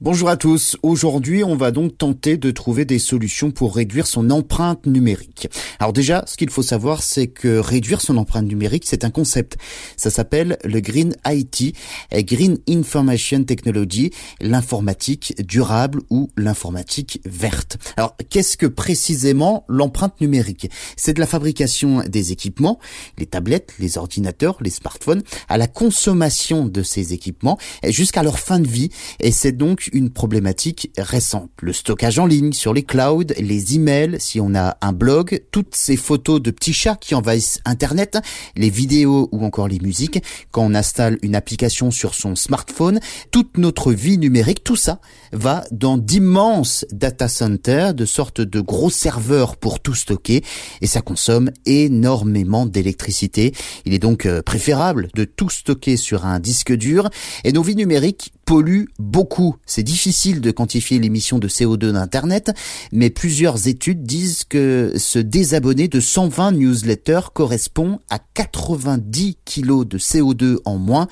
Bonjour à tous. Aujourd'hui, on va donc tenter de trouver des solutions pour réduire son empreinte numérique. Alors déjà, ce qu'il faut savoir, c'est que réduire son empreinte numérique, c'est un concept. Ça s'appelle le Green IT, Green Information Technology, l'informatique durable ou l'informatique verte. Alors, qu'est-ce que précisément l'empreinte numérique? C'est de la fabrication des équipements, les tablettes, les ordinateurs, les smartphones, à la consommation de ces équipements jusqu'à leur fin de vie. Et c'est donc une problématique récente. Le stockage en ligne sur les clouds, les emails, si on a un blog, toutes ces photos de petits chats qui envahissent Internet, les vidéos ou encore les musiques, quand on installe une application sur son smartphone, toute notre vie numérique, tout ça va dans d'immenses data centers, de sorte de gros serveurs pour tout stocker, et ça consomme énormément d'électricité. Il est donc euh, préférable de tout stocker sur un disque dur, et nos vies numériques polluent beaucoup. C'est difficile de quantifier l'émission de CO2 d'Internet, mais plusieurs études disent que se désabonner de 120 newsletters correspond à 90 kilos de CO2 en moins,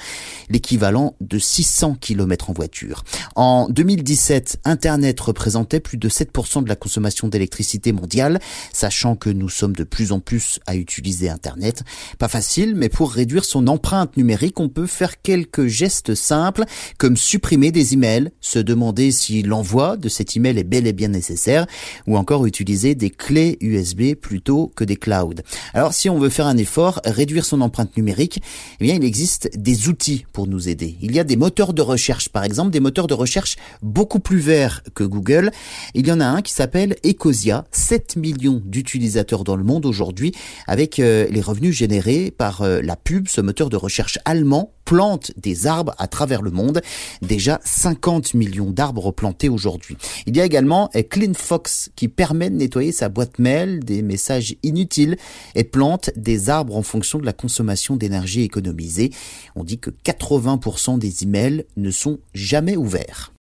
l'équivalent de 600 km en voiture. En 2017, Internet représentait plus de 7% de la consommation d'électricité mondiale, sachant que nous sommes de plus en plus à utiliser Internet. Pas facile, mais pour réduire son empreinte numérique, on peut faire quelques gestes simples, comme supprimer des emails, se demander si l'envoi de cet email est bel et bien nécessaire, ou encore utiliser des clés USB plutôt que des clouds. Alors si on veut faire un effort, réduire son empreinte numérique, eh bien il existe des outils pour nous aider. Il y a des moteurs de recherche, par exemple des moteurs de recherche beaucoup plus verts que Google. Il y en a un qui s'appelle Ecosia, 7 millions d'utilisateurs dans le monde aujourd'hui, avec euh, les revenus générés par euh, la pub, ce moteur de recherche allemand plante des arbres à travers le monde. Déjà 50 millions d'arbres plantés aujourd'hui. Il y a également CleanFox qui permet de nettoyer sa boîte mail des messages inutiles et plante des arbres en fonction de la consommation d'énergie économisée. On dit que 80% des emails ne sont jamais ouverts.